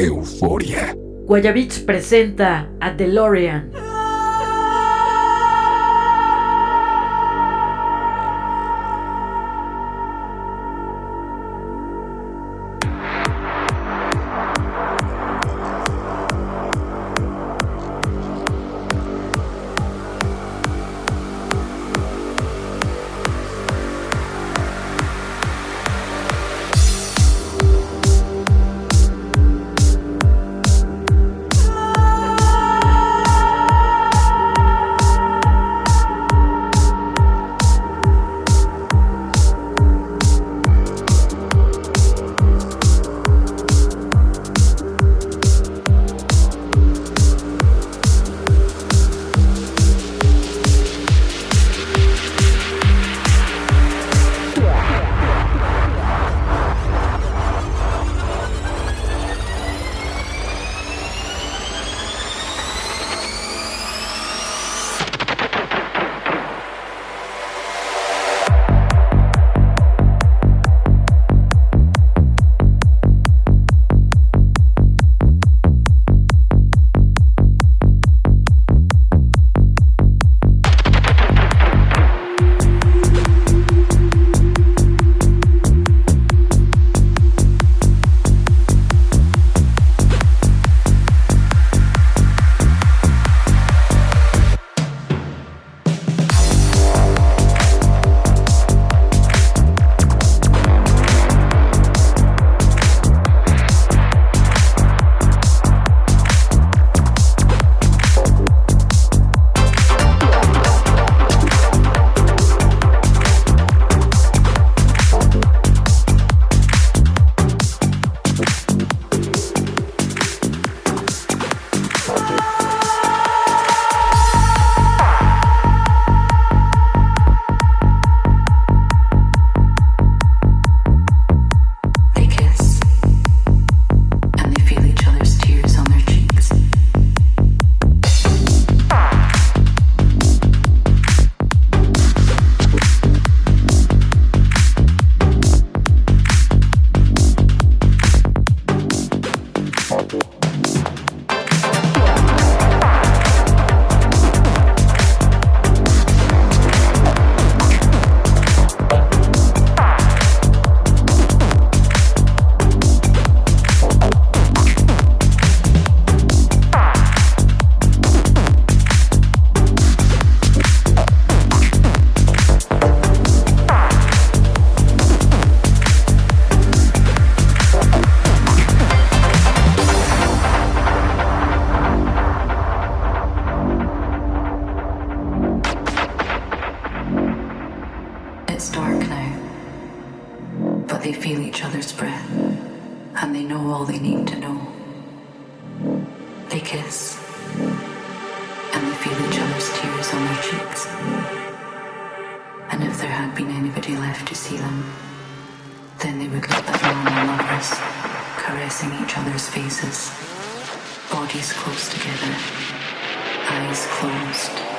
Euforia. Guayabits presenta a DeLorean. And if there had been anybody left to see them, then they would look like normal lovers, caressing each other's faces, bodies close together, eyes closed.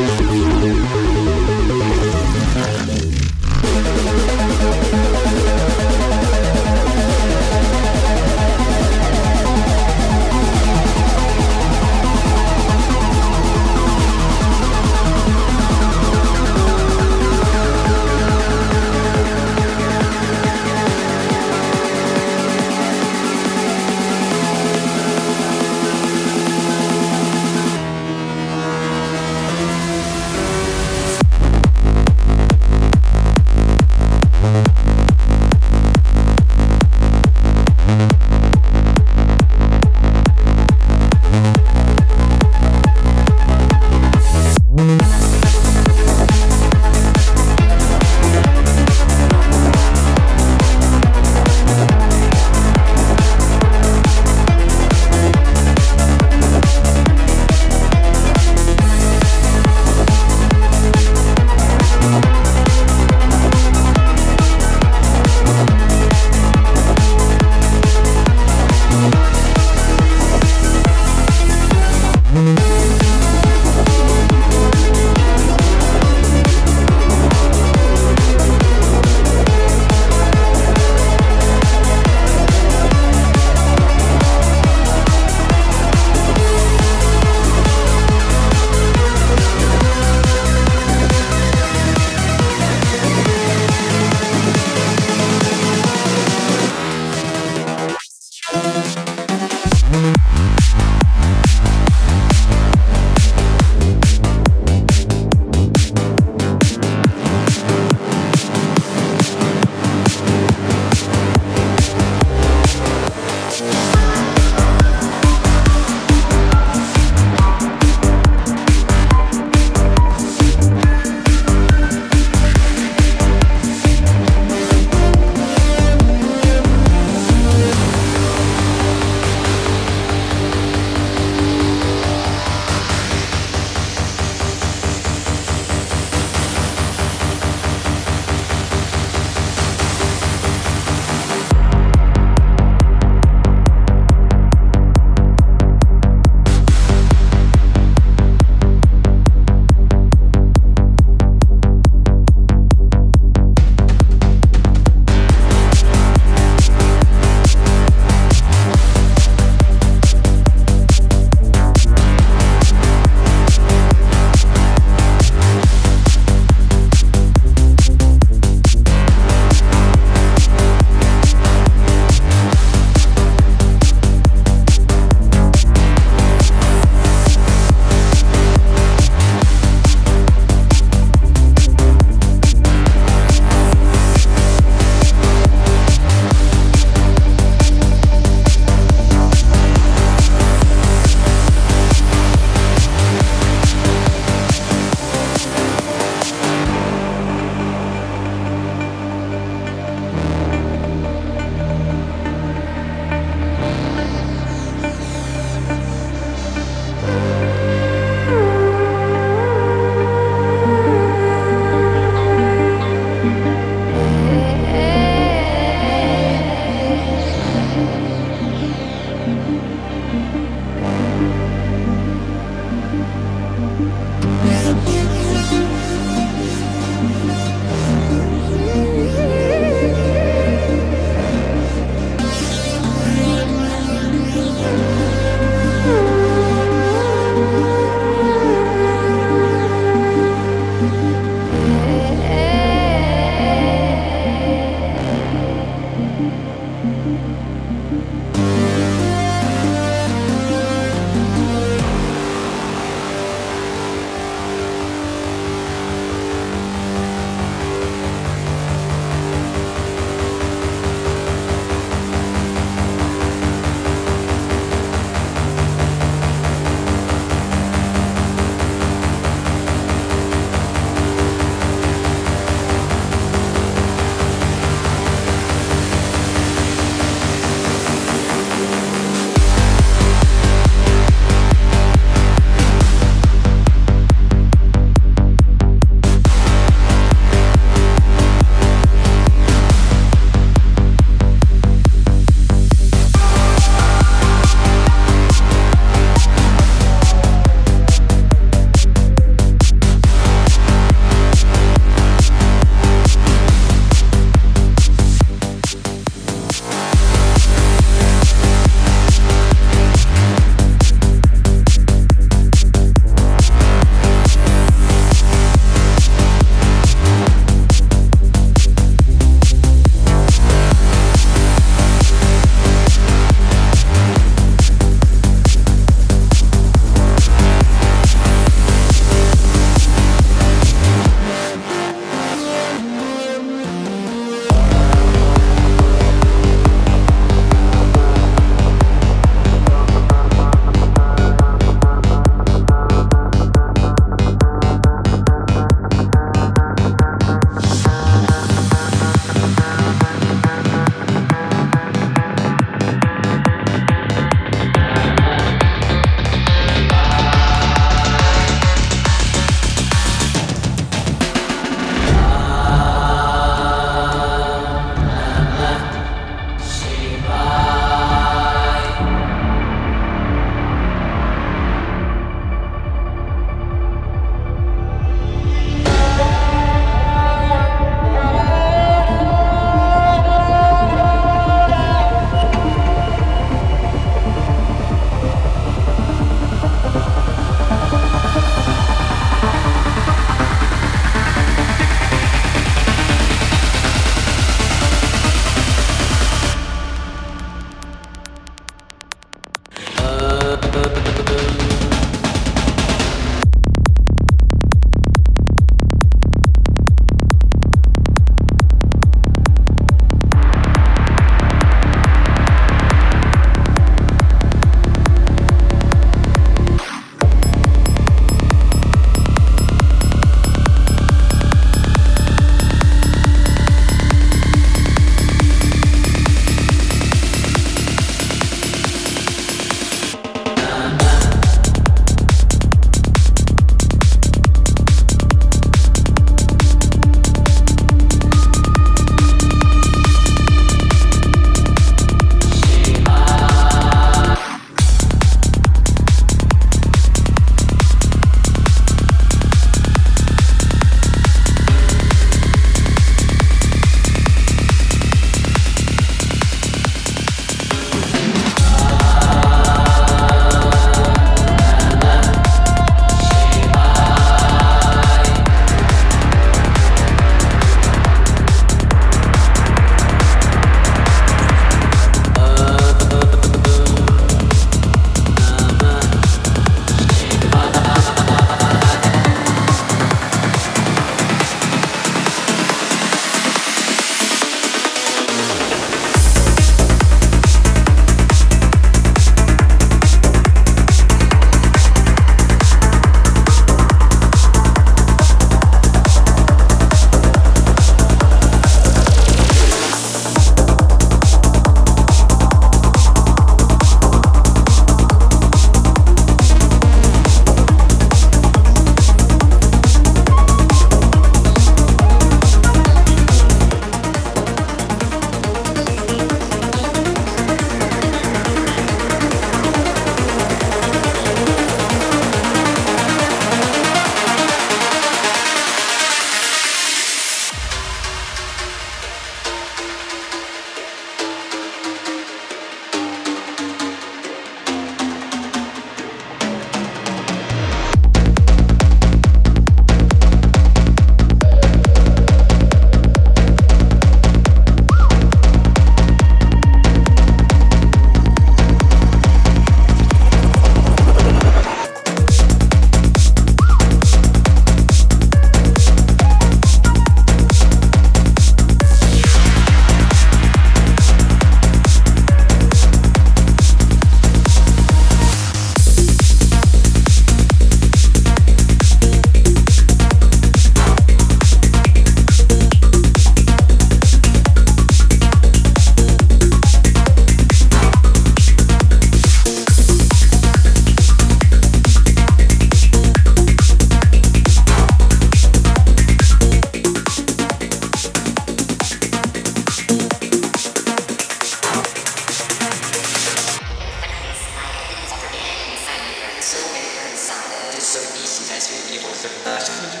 enticing evil circumstances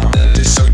and the sound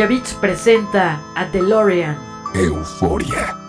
Guayabits presenta a DeLorean. Euforia.